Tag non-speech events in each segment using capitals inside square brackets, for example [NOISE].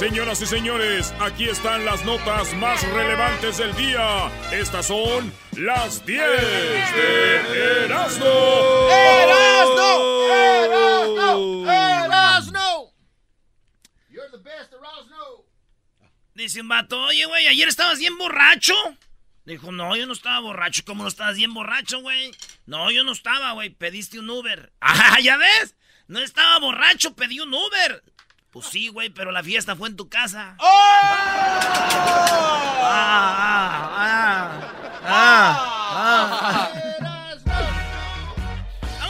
Señoras y señores, aquí están las notas más relevantes del día. Estas son las 10 de Erasmo. ¡Erasmo! ¡Erasmo! ¡Erasmo! You're the best, Erasmo. Dice un vato, oye, güey, ayer estabas bien borracho. Dijo, no, yo no estaba borracho. ¿Cómo no estabas bien borracho, güey? No, yo no estaba, güey. Pediste un Uber. [LAUGHS] ¡Ah, ya ves! No estaba borracho, pedí un Uber. Pues sí, güey, pero la fiesta fue en tu casa. ¡Oh! Ah, ah, ah,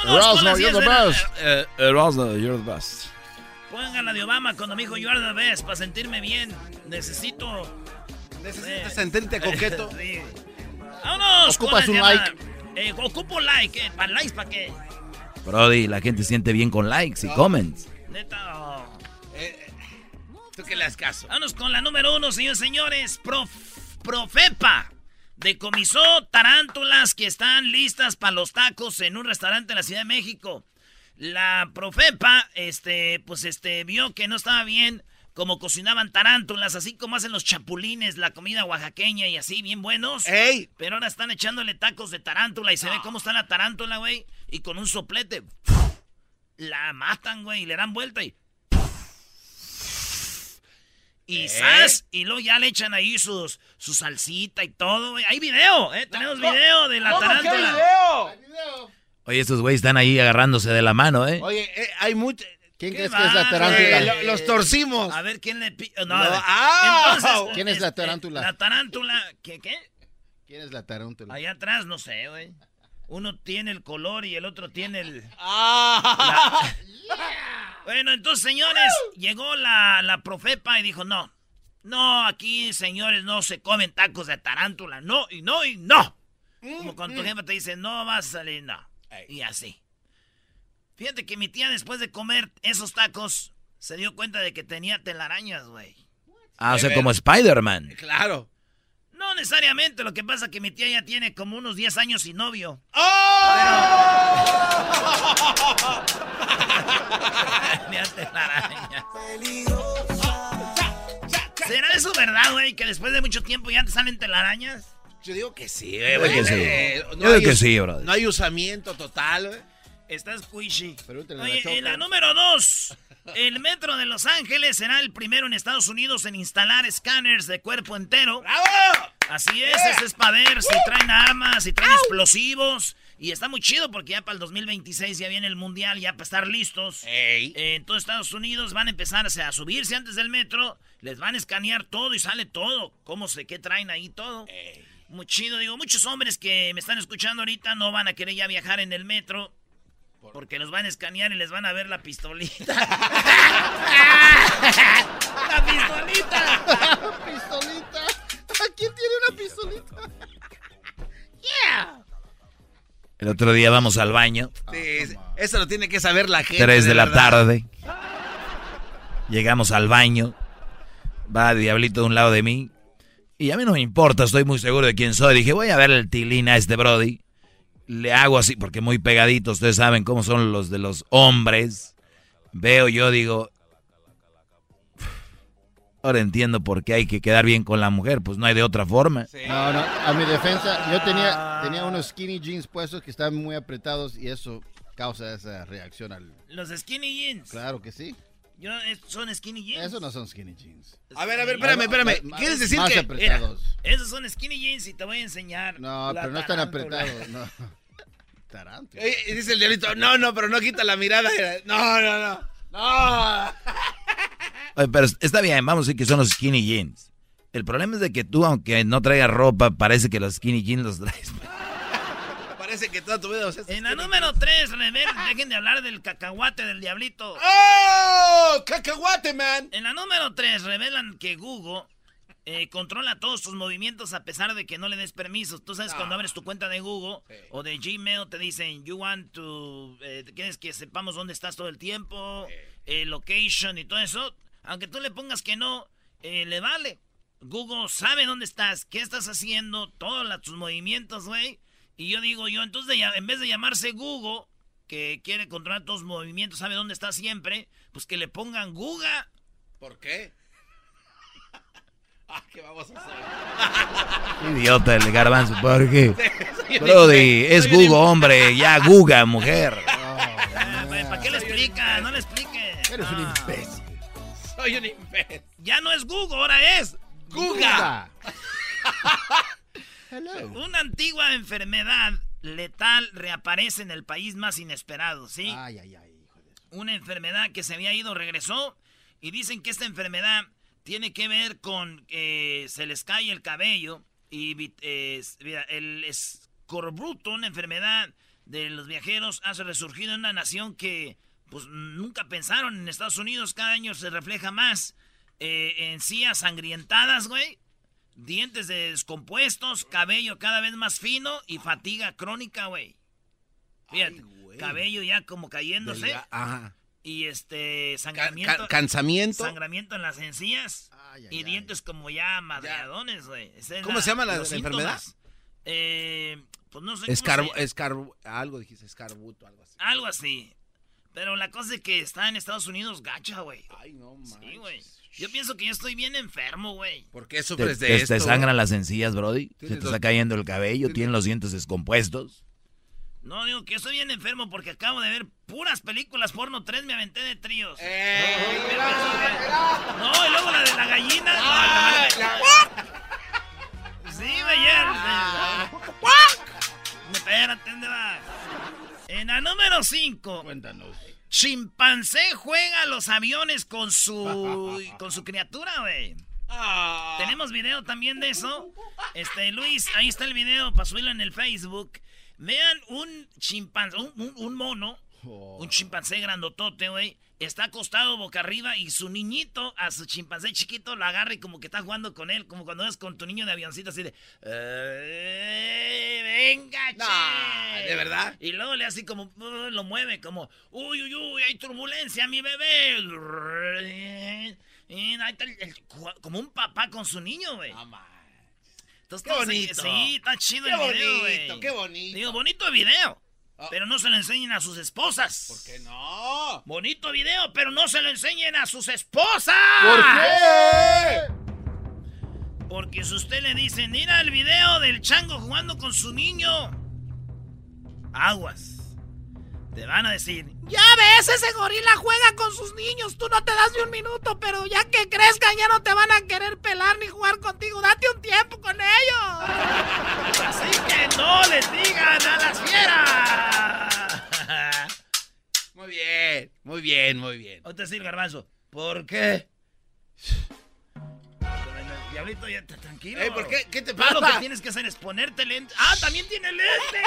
Erasmo, you're the best. Eh, Erasmo, you're the best. Pongan la de Obama cuando me dijo you are the best para sentirme bien. Necesito. Necesitas sentirte coqueto. [LAUGHS] sí. Vámonos. Ocupas un like. Eh, ocupo like, eh. ¿Para likes para qué? Brody, la gente siente bien con likes y comments. Neta. oh. Tú que le das caso. Vámonos con la número uno, señores señores. Prof- Profepa decomisó tarántulas que están listas para los tacos en un restaurante en la Ciudad de México. La Profepa, este, pues este, vio que no estaba bien como cocinaban tarántulas, así como hacen los chapulines, la comida oaxaqueña y así, bien buenos. ¡Ey! Pero ahora están echándole tacos de tarántula y se ve cómo está la tarántula, güey. Y con un soplete, la matan, güey, y le dan vuelta y... Y ¡zas! Y luego ya le echan ahí sus, su salsita y todo, güey. Hay video, ¿eh? Tenemos video de la ¿Cómo que tarántula. video? Oye, estos güeyes están ahí agarrándose de la mano, ¿eh? Oye, eh, hay mucho... ¿Quién ¿Qué crees que es la tarántula? Eh, lo- los torcimos. A ver quién le... No, No, a ver. ¡ah! Entonces, ¿Quién es la este, tarántula? La tarántula, ¿qué, qué? ¿Quién es la tarántula? Allá atrás, no sé, güey. Uno tiene el color y el otro tiene el... Ah. [LAUGHS] Bueno, entonces, señores, llegó la, la profepa y dijo, no, no, aquí, señores, no se comen tacos de tarántula, no, y no, y no. Como cuando tu jefa te dice, no vas a salir, no. Y así. Fíjate que mi tía, después de comer esos tacos, se dio cuenta de que tenía telarañas, güey. Ah, o sea, como Spider-Man. Claro. No necesariamente, lo que pasa es que mi tía ya tiene como unos 10 años sin novio. Tenía telarañas. [LAUGHS] ¿Será eso verdad, güey? Que después de mucho tiempo ya te salen telarañas. Yo digo que sí, Yo güey. digo que sí. Yo digo que sí, brother. No hay usamiento total, güey. Estás squishy. Oye, la número dos. El metro de Los Ángeles será el primero en Estados Unidos en instalar escáneres de cuerpo entero. ¡Bravo! Así es, ese es para ver si traen armas, si traen explosivos. Y está muy chido porque ya para el 2026 ya viene el mundial, ya para estar listos. Ey. Eh, en todo Estados Unidos van a empezar o sea, a subirse antes del metro, les van a escanear todo y sale todo. ¿Cómo sé qué traen ahí todo? Muy chido, digo, muchos hombres que me están escuchando ahorita no van a querer ya viajar en el metro. Porque los van a escanear y les van a ver la pistolita. [LAUGHS] [LAUGHS] ¡La pistolita! ¡Pistolita! El otro día vamos al baño, Sí, eso lo tiene que saber la gente. 3 de la verdad. tarde. Llegamos al baño. Va Diablito de un lado de mí. Y a mí no me importa, estoy muy seguro de quién soy. Dije, voy a ver el tilín a este Brody. Le hago así, porque muy pegadito, ustedes saben cómo son los de los hombres. Veo yo, digo... Ahora entiendo por qué hay que quedar bien con la mujer, pues no hay de otra forma. No, no, a mi defensa, yo tenía, tenía unos skinny jeans puestos que estaban muy apretados y eso causa esa reacción al... Los skinny jeans. Claro que sí. Yo, es- son skinny jeans. Eso no son skinny jeans. A ver, a ver, espérame, espérame. Más- ¿Quieres decir más que apretados. Esos son skinny jeans y te voy a enseñar. No, pero no están apretados. No. [LAUGHS] Y dice el diablito, no, no, pero no quita la mirada. No, no, no. No. Oye, pero está bien, vamos a decir que son los skinny jeans. El problema es de que tú, aunque no traigas ropa, parece que los skinny jeans los traes. [LAUGHS] Parece que toda tu vida... o sea, En la número 3, [LAUGHS] dejen de hablar del cacahuate del diablito. ¡Oh! ¡Cacahuate, man! En la número 3 revelan que Google eh, controla todos tus movimientos a pesar de que no le des permisos. Tú sabes, cuando abres tu cuenta de Google Sí. o de Gmail, te dicen, you want to, eh, quieres que sepamos dónde estás todo el tiempo, eh, location y todo eso. Aunque tú le pongas que no, eh, le vale. Google sabe dónde estás, qué estás haciendo, todos la- tus movimientos, güey. Y yo digo, yo entonces en vez de llamarse Google, que quiere controlar todos los movimientos, sabe dónde está siempre, pues que le pongan Google. ¿Por qué? [LAUGHS] Ah, ¿Qué vamos a hacer? Idiota el garbanzo, ¿por qué? [LAUGHS] Brody, es Google, hombre, ya Guga, mujer. [LAUGHS] ¿Para qué le explica? No le explique. Eres un No. imbécil. Soy un imbécil. Ya no es Google, ahora es ¡Guga! [LAUGHS] Hello. Una antigua enfermedad letal reaparece en el país más inesperado, ¿sí? Ay, ay, ay, hijo de... Una enfermedad que se había ido regresó y dicen que esta enfermedad tiene que ver con que se les cae el cabello y eh, el escorbuto, una enfermedad de los viajeros, ha resurgido en una nación que pues nunca pensaron en Estados Unidos, cada año se refleja más eh, encías sangrientadas, güey, dientes descompuestos, cabello cada vez más fino y fatiga crónica, güey. Fíjate, Ay, cabello ya como cayéndose Delga- Ajá. y este sangramiento, ca- ¿Cansamiento? sangramiento en las encías Ay, ay, y dientes como ya madreadones, güey. ¿Cómo se llama la- la enfermedad? Eh, pues no sé escarbo, algo dijiste, escarbuto, algo así. algo así. Pero la cosa es que está en Estados Unidos gacha, güey. Ay, no Sí, manches. güey. Yo pienso que yo estoy bien enfermo, güey. ¿Por qué ¿Te, sufres de te- esto? te sangran las encías, Brody? ¿Se te está cayendo el cabello? tienes- ¿Tienen los dientes descompuestos? No, digo que yo estoy bien enfermo porque acabo de ver puras películas porno 3, me aventé de tríos. ¡Eh! No, y luego la de la gallina. Ah, Sí, güey, ya. Espérate, ¿dónde va? En la número 5, Cuéntanos. chimpancé juega a los aviones con su con su criatura, güey. Ah. Tenemos video también de eso. Este, Luis, ahí está el video para subirlo en el Facebook. Vean un chimpancé, un, un- un mono, un chimpancé grandotote, güey. Está acostado boca arriba y su niñito, a su chimpancé chiquito, lo agarra y como que está jugando con él, como cuando es con tu niño de avioncito, así de... "Eh, venga, che. Nah, ¿de verdad? Y luego le hace como... uh, lo mueve como... Uy, uy, uy, hay turbulencia, mi bebé. Como un papá con su niño, güey. Entonces, Qué bonito. Sí, está chido Qué el video, bonito, qué bonito. Digo, bonito video. Ah. Pero no se lo enseñen a sus esposas. ¿Por qué no? Bonito video, pero no se lo enseñen a sus esposas. ¿Por qué? Porque si usted le dice, mira el video del chango jugando con su niño, aguas. Te van a decir, ya ves, ese gorila juega con sus niños, tú no te das ni un minuto, pero ya que crezcan ya no te van a querer pelar ni jugar contigo, date un tiempo con ellos. Así que no les digan a las fieras. Muy bien, muy bien, muy bien. Otra sí, garbanzo. ¿Por qué? Diablito, ya está tranquilo. Ey, ¿por qué? ¿Qué te Todo lo que pasa? tienes que hacer es ponerte lentes. ¡Ah, también tiene lentes!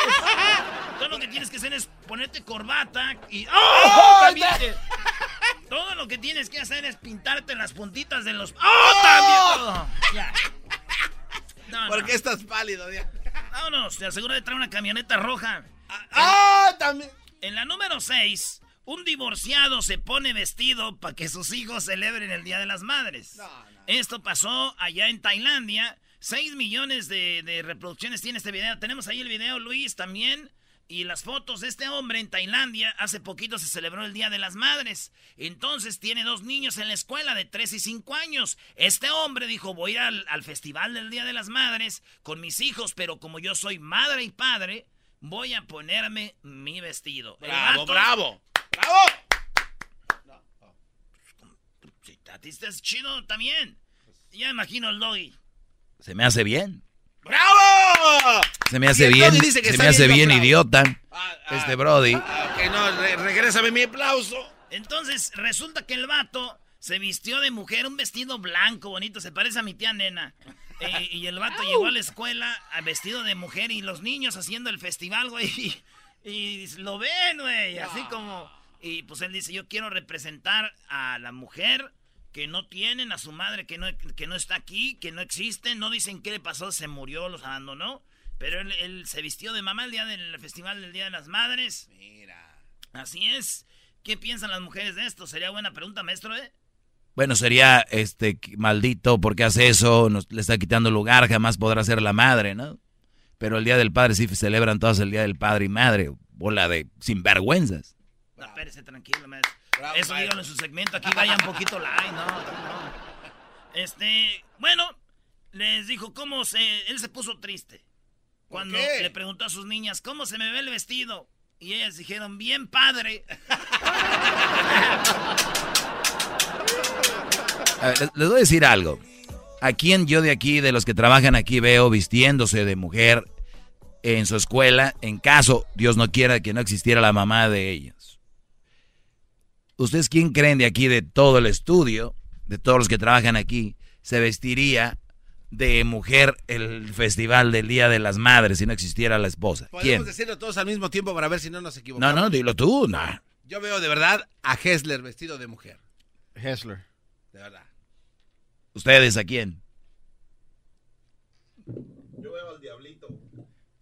[LAUGHS] Todo lo que tienes que hacer es ponerte corbata y... ¡Oh! También te- Todo lo que tienes que hacer es pintarte las puntitas de los... ¡Oh! También todo. Ya. No, ¿Por no. qué estás pálido, Diana? Vámonos, te aseguro de traer una camioneta roja. ¡Ah! También. En la número 6, un divorciado se pone vestido para que sus hijos celebren el Día de las Madres. Esto pasó allá en Tailandia. 6 millones de, de reproducciones tiene este video. Tenemos ahí el video, Luis, también. Y las fotos de este hombre en Tailandia. Hace poquito se celebró el Día de las Madres. Entonces tiene dos niños en la escuela de 3 y 5 años. Este hombre dijo, voy al, al festival del Día de las Madres con mis hijos, pero como yo soy madre y padre, voy a ponerme mi vestido. El Bravo, vato- bravo. [LAUGHS] ¡Bravo! Batista es chido también. Ya imagino el doggy. Se me hace bien. ¡Bravo! Se me hace bien, Doggy dice que se me hace bien, idiota. Ah, ah, Este Brody. ah, ok, no, re- regrésame mi aplauso. Entonces, resulta que el vato se vistió de mujer, un vestido blanco, bonito, se parece a mi tía nena. Eh, y el vato llegó a la escuela a vestido de mujer y los niños haciendo el festival, güey. [LAUGHS] Y, y lo ven, güey, así como... Y pues él dice, yo quiero representar a la mujer que no tienen, a su madre que no, que no está aquí, que no existe, no dicen qué le pasó, se murió, los abandonó. Pero él, él se vistió de mamá el día del festival del Día de las Madres. Mira. Así es. ¿Qué piensan las mujeres de esto? Sería buena pregunta, maestro, ¿eh? Bueno, sería este maldito porque hace eso, nos, le está quitando lugar, jamás podrá ser la madre, ¿no? Pero el Día del Padre sí celebran todas el Día del Padre y Madre, bola de sinvergüenzas. No, espérese, tranquilo, maestro. Bravo, Eso dígalo en su segmento. Aquí vaya un poquito light, no. Este, bueno, les dijo cómo se. Él se puso triste. Cuando qué? le preguntó a sus niñas, ¿cómo se me ve el vestido? Y ellas dijeron, bien padre. [LAUGHS] A ver, les, les voy a decir algo. ¿A quién yo de aquí, de los que trabajan aquí, veo vistiéndose de mujer en su escuela, en caso, Dios no quiera, que no existiera la mamá de ellos? ¿Ustedes quién creen de aquí, de todo el estudio, de todos los que trabajan aquí, se vestiría de mujer el festival del Día de las Madres si no existiera la esposa? Podemos ¿Quién? decirlo todos al mismo tiempo para ver si no nos equivocamos. No, no, dilo tú, no. Yo veo de verdad a Hessler vestido de mujer. Hessler. De verdad. ¿Ustedes a quién?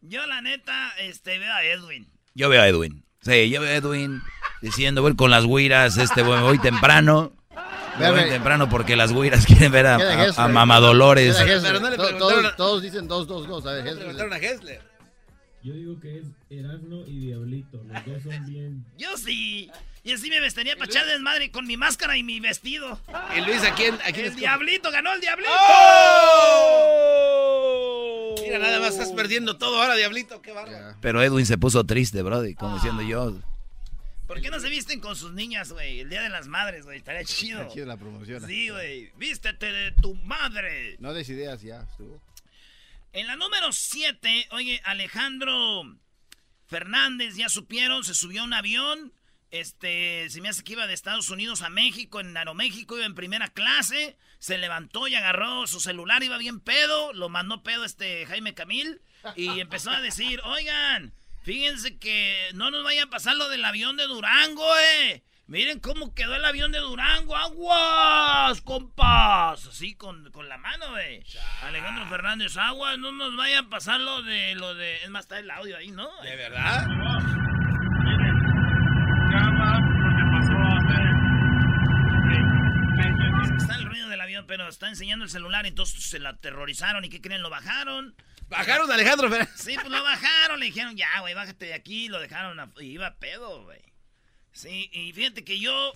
Yo, la neta, este, veo a Edwin. Yo veo a Edwin. Sí, yo veo a Edwin diciendo, voy con las guiras, este, voy, voy temprano. Voy temprano porque las guiras [LAUGHS] quieren ver a, a- a. Mamá Dolores. Pero no le todos, a- todos dicen dos, dos, dos. A ver, Le preguntaron Hessler. a Hessler. Yo digo que es Erasmo y Diablito. Los dos son bien. Yo sí. Y así me vestiría para echar desmadre con mi máscara y mi vestido. Y Luis, ¿a quién? ¿A quién El diablito, ganó el diablito. ¡Oh! Mira, nada más estás perdiendo todo ahora, diablito. Qué bárbaro. Pero Edwin se puso triste, Brody, como diciendo yo. ¿Por qué no se visten con sus niñas, güey? El día de las madres, güey. Estaría [LAUGHS] chido. Está chida la promoción. Sí, güey. Vístete de tu madre. No des ideas, ya estuvo. En la número 7, oye, Alejandro Fernández, ya supieron, se subió a un avión. Este, se me hace que iba de Estados Unidos a México, en Aeroméxico, iba en primera clase. Se levantó y agarró su celular, iba bien pedo. Lo mandó pedo este Jaime Camil. Y empezó a decir, oigan, fíjense que no nos vaya a pasar lo del avión de Durango, eh. Miren cómo quedó el avión de Durango. ¡Aguas, compas! Así con, con la mano, güey. Alejandro Fernández, aguas, no nos vaya a pasar lo de... lo de Es más, está el audio ahí, ¿no? ¿De verdad? Está el ruido del avión, pero está enseñando el celular, entonces se la aterrorizaron. ¿Y qué creen? Lo bajaron. Bajaron a Alejandro Fernández. [LAUGHS] Sí, pues lo bajaron. Le dijeron, ya, güey, bájate de aquí. Lo dejaron. a- y iba pedo, güey. Sí, y fíjate que yo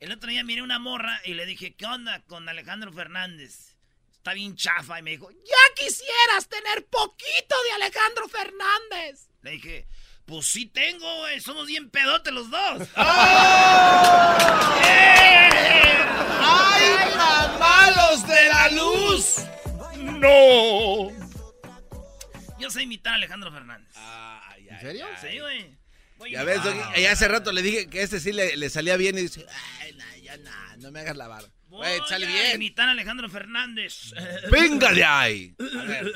el otro día miré una morra y le dije, ¿qué onda con Alejandro Fernández? Está bien chafa. Y me dijo, ya quisieras tener poquito de Alejandro Fernández. Le dije, pues sí tengo, güey. Somos bien pedotes los dos. [LAUGHS] ¡Ay, mamalos de la luz! ¡No! Yo sé imitar a Alejandro Fernández. ¿En serio? Sí, güey. Voy Ya a- ves, Doggy, y hace rato le dije que este sí le, le salía bien y dice, ay, no, ya no, no me hagas lavar. Voy Güey, sale a bien. imitar a Alejandro Fernández. [LAUGHS] ¡Venga de ahí! A ver,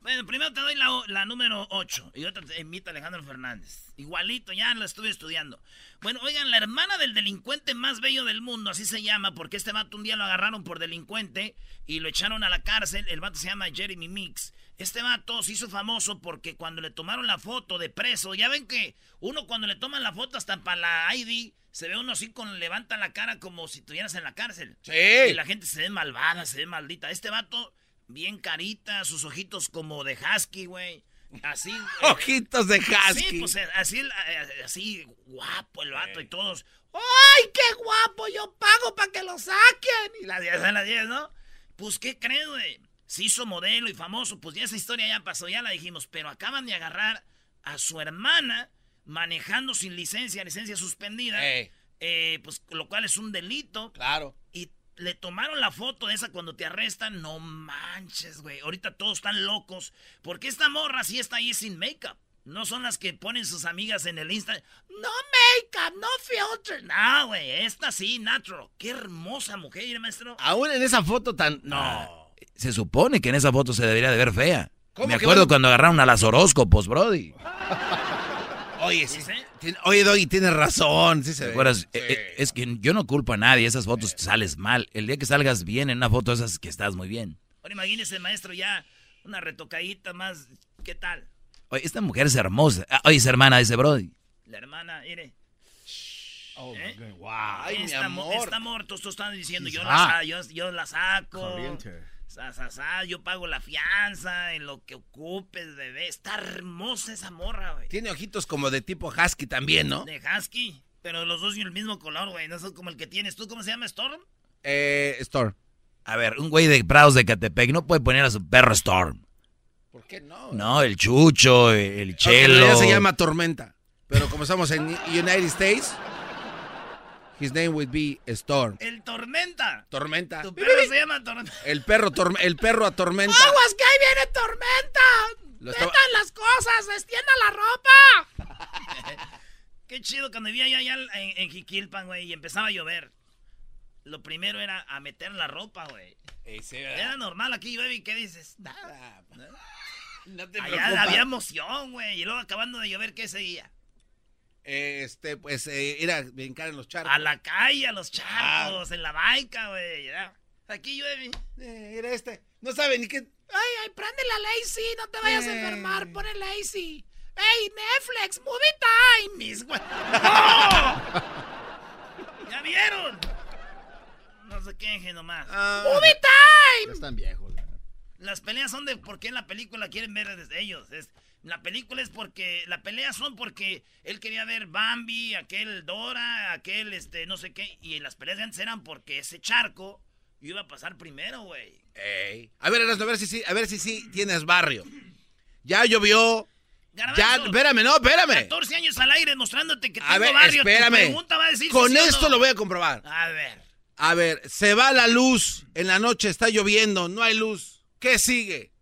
Bueno, primero te doy la, la número 8 y otra te imita a Alejandro Fernández. Igualito, ya lo estuve estudiando. Bueno, oigan, la hermana del delincuente más bello del mundo, así se llama, porque este vato un día lo agarraron por delincuente y lo echaron a la cárcel. El vato se llama Jeremy Mix. Este vato se hizo famoso porque cuando le tomaron la foto de preso, ya ven que uno cuando le toman la foto hasta para la ID, se ve uno así con levanta la cara como si estuvieras en la cárcel. Sí. Y la gente se ve malvada, se ve maldita. Este vato, bien carita, sus ojitos como de husky, güey. Así. [LAUGHS] eh, Ojitos de husky. Sí, pues eh, así, eh, así guapo el vato y todos. ¡Ay, qué guapo! Yo pago para que lo saquen. Y las 10 a las 10, ¿no? Pues, ¿qué crees, güey? Se hizo modelo y famoso. Pues ya esa historia ya pasó, ya la dijimos. Pero acaban de agarrar a su hermana manejando sin licencia, licencia suspendida. Eh, pues lo cual es un delito. claro. Y le tomaron la foto de esa cuando te arrestan. No manches, güey. Ahorita todos están locos. Porque esta morra sí está ahí sin make-up. No son las que ponen sus amigas en el Insta. No make-up, no filter. No, güey. Esta sí, natural. Qué hermosa mujer, maestro. Aún en esa foto tan... No. Se supone que en esa foto se debería de ver fea. ¿Cómo Me acuerdo van- cuando agarraron a las horóscopos, Brody. [LAUGHS] Oye, sí. Oye, Doggy, tienes razón. Sí se ¿Te ve. acuerdas? Sí. Eh, eh, Es que yo no culpo a nadie, esas fotos sales mal. El día que salgas bien en una foto de esas que estás muy bien. Ahora imagínese, maestro, ya una retocadita más. ¿Qué tal? Oye, esta mujer es hermosa. Ah, Oye, es hermana de ese Brody. La hermana, mire. Oh, ¿Eh? my God. Wow. Ay, mi esta, amor. esta amor, tú, tú estás diciendo, yo la, yo, yo la saco. Corriente. Sa, sa, sa, yo pago la fianza en lo que ocupes, bebé. Está hermosa esa morra, güey. Tiene ojitos como de tipo husky también, ¿no? De husky. Pero los dos tienen el mismo color, güey. No son como el que tienes tú. ¿Cómo se llama, Storm? Eh, Storm. A ver, un güey de Prados de Catepec no puede poner a su perro Storm. ¿Por qué no? No, el Chucho, el Chelo. realidad se llama Tormenta. Pero como estamos en United States, his name would be Storm. El Tormenta. Tormenta. Tu perro se llama Tormenta. El perro, torme- el perro a tormenta. ¡Aguas que ahí viene Tormenta! Lo estaba- ¡Metan las cosas! ¡Extienda la ropa! [LAUGHS] Qué chido cuando vivía yo allá en, en Jiquilpan, güey, y empezaba a llover. Lo primero era a meter la ropa, güey. Era normal, aquí llueve y ¿qué dices? Nada. [LAUGHS] No te Allá había emoción, güey. Y luego acabando de llover, ¿qué seguía? Este, pues, eh, ir a brincar en los charcos. A la calle, a los charcos, en la banca, güey. ya. Aquí llueve. Eh, mira este. No sabe ni qué. Ay, ay, prende la Lazy, no te vayas a Eh. enfermar, pon el Lazy. ¡Ey, Netflix, movie time! Mis güey. [LAUGHS] ¡No! ¿Ya vieron? No se quejen nomás. Ah. ¡Movie Ya time! están viejos. Las peleas son de por qué en la película quieren ver desde ellos. Es, la película es porque. La pelea son porque él quería ver Bambi, aquel Dora, aquel este, no sé qué. Y las peleas de antes eran porque ese charco iba a pasar primero, güey. Ey. A ver, Erasmo, a ver si sí, a ver si sí tienes barrio. Ya llovió. Ya, espérame, no, espérame. 14 años al aire mostrándote que tengo A ver, barrio. Tu espérame. pregunta va a decir si Con esto no. lo voy a comprobar. A ver. A ver, se va la luz en la noche, está lloviendo, no hay luz. ¿Qué sigue?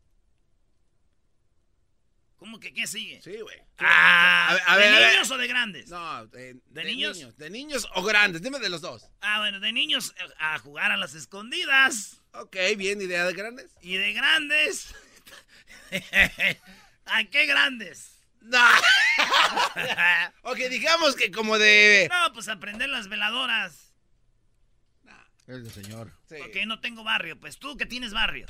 ¿Cómo que qué sigue? Sí, güey. Ah, A ver, a ver, ¿De a ver. niños o de grandes? No, de, ¿De niños? ¿De niños o grandes? Dime de los dos. Ah, bueno, de niños eh, a jugar a las escondidas. Ok, bien, idea de grandes. Y de grandes. [LAUGHS] ¿A qué grandes? No. [LAUGHS] ok, digamos que como de... No, pues aprender las veladoras. Es de señor. Sí. Porque no tengo barrio. Pues tú que tienes barrio.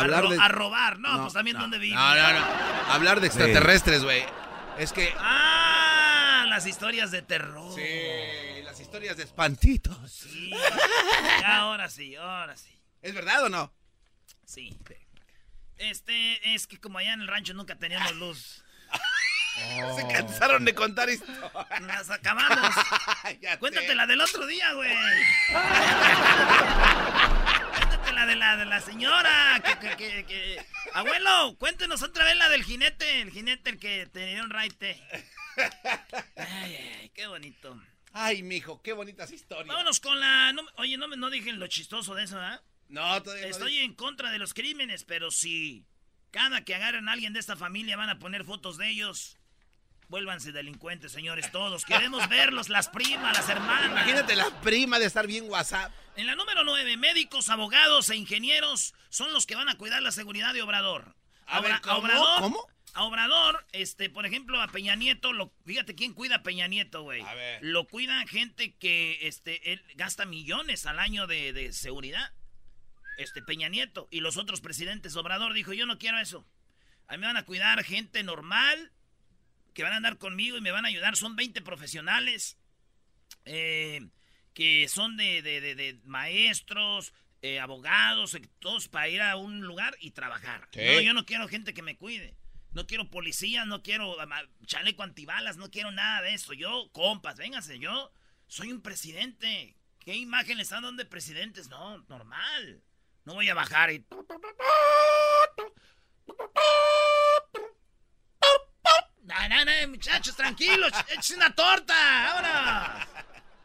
Hablar a, ro- de... a robar. No, No, pues también no. dónde vives. No, no, no. Hablar de extraterrestres, güey. Es que... Ah, las historias de terror. Sí, las historias de espantitos. Sí. Ya, ahora sí, ahora sí. ¿Es verdad o no? Sí. Este, es que como allá en el rancho nunca teníamos luz. [LAUGHS] Se cansaron de contar historias. Las acabamos. [LAUGHS] Cuéntate la del otro día, güey. [LAUGHS] La de la, de la señora. Que, que, que, que- Abuelo, cuéntenos otra vez la del jinete. El jinete el que tenía un raite. Ay, ay, ay, qué bonito. Ay, mijo, qué bonitas historias. Vámonos con la... no- oye, no, no dije lo chistoso de eso, ¿ah? No, todavía no Estoy en contra de los crímenes, pero si cada que agarren a alguien de esta familia van a poner fotos de ellos, vuélvanse delincuentes, señores, todos. Queremos [LAUGHS] verlos, las primas, las hermanas. Imagínate la prima de estar bien WhatsApp. En la número 9, médicos, abogados e ingenieros son los que van a cuidar la seguridad de Obrador. A ver, ¿cómo? Obrador, ¿Cómo? A Obrador, este, por ejemplo, a Peña Nieto, lo, fíjate quién cuida a Peña Nieto, güey. A ver. Lo cuida gente que, este, él gasta millones al año de, de seguridad. Este, Peña Nieto. Y los otros presidentes, Obrador dijo, yo no quiero eso. A mí me van a cuidar gente normal, que van a andar conmigo y me van a ayudar. Son 20 profesionales. Eh, que son de, de- de- de maestros, eh, abogados, eh, todos para ir a un lugar y trabajar. No, yo no quiero gente que me cuide. No quiero policías, no quiero chaleco antibalas, no quiero nada de eso. Yo, compas, vénganse, yo soy un presidente. ¿Qué imagen le están dando de presidentes? No, normal. No voy a bajar y... No, no, no, muchachos, tranquilos, [LAUGHS] échese una torta, ahora.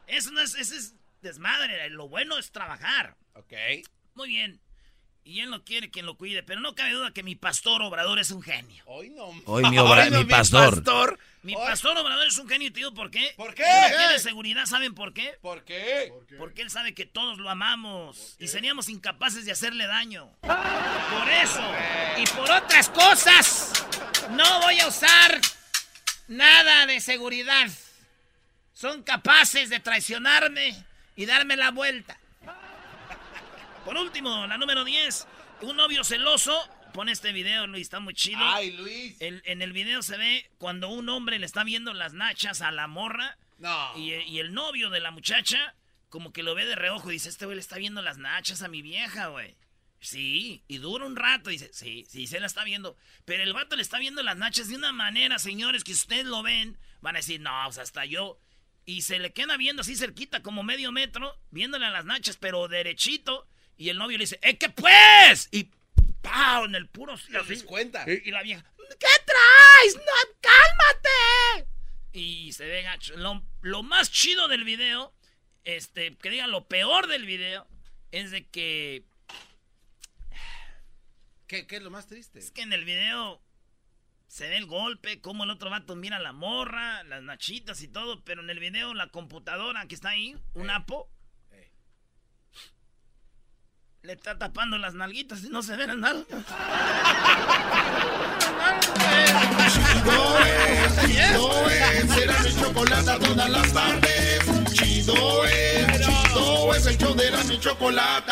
Eso no es, ese es desmadre. Lo bueno es trabajar. Ok. Muy bien. Y él no quiere quien lo cuide, pero no cabe duda que mi pastor Obrador es un genio. Hoy no. Hoy mi, [LAUGHS] obra- mi pastor. Mi pastor Obrador es un genio y te digo por qué. ¿Por qué? Él no quiere seguridad, ¿saben por qué? ¿Por qué? Porque él sabe que todos lo amamos y seríamos incapaces de hacerle daño. Por eso y por otras cosas, no voy a usar nada de seguridad. Son capaces de traicionarme y darme la vuelta. Por último, la número 10. Un novio celoso. Pone este video, Luis, está muy chido. Ay, Luis. El- en el video se ve cuando un hombre le está viendo las nachas a la morra. No. Y, y el novio de la muchacha, como que lo ve de reojo y dice: Este güey le está viendo las nachas a mi vieja, güey. Sí, y dura un rato. Dice: Sí, sí, se la está viendo. Pero el vato le está viendo las nachas de una manera, señores, que ustedes lo ven, van a decir: No, pues hasta yo. Y se le queda viendo así cerquita, como medio metro, viéndole a las nachas, pero derechito. Y el novio le dice: ¡Eh, qué pues! Y ¡pau! En el puro. ¿Te das cuenta? Y, y la vieja, ¿qué traes? ¡No, cálmate! Y se ve gacho. Lo, lo más chido del video, este, que diga lo peor del video, es de que, ¿Qué, ¿Qué es lo más triste? es que en el video se ve el golpe, como el otro vato mira a la morra, las nachitas y todo, pero en el video la computadora que está ahí, un apo, Eh. le está tapando las nalguitas y no se ven las nalgas. Chido es, chido es, era mi chocolate todas las [LAUGHS] tardes. Chido es, chido es, el show de la mi chocolate.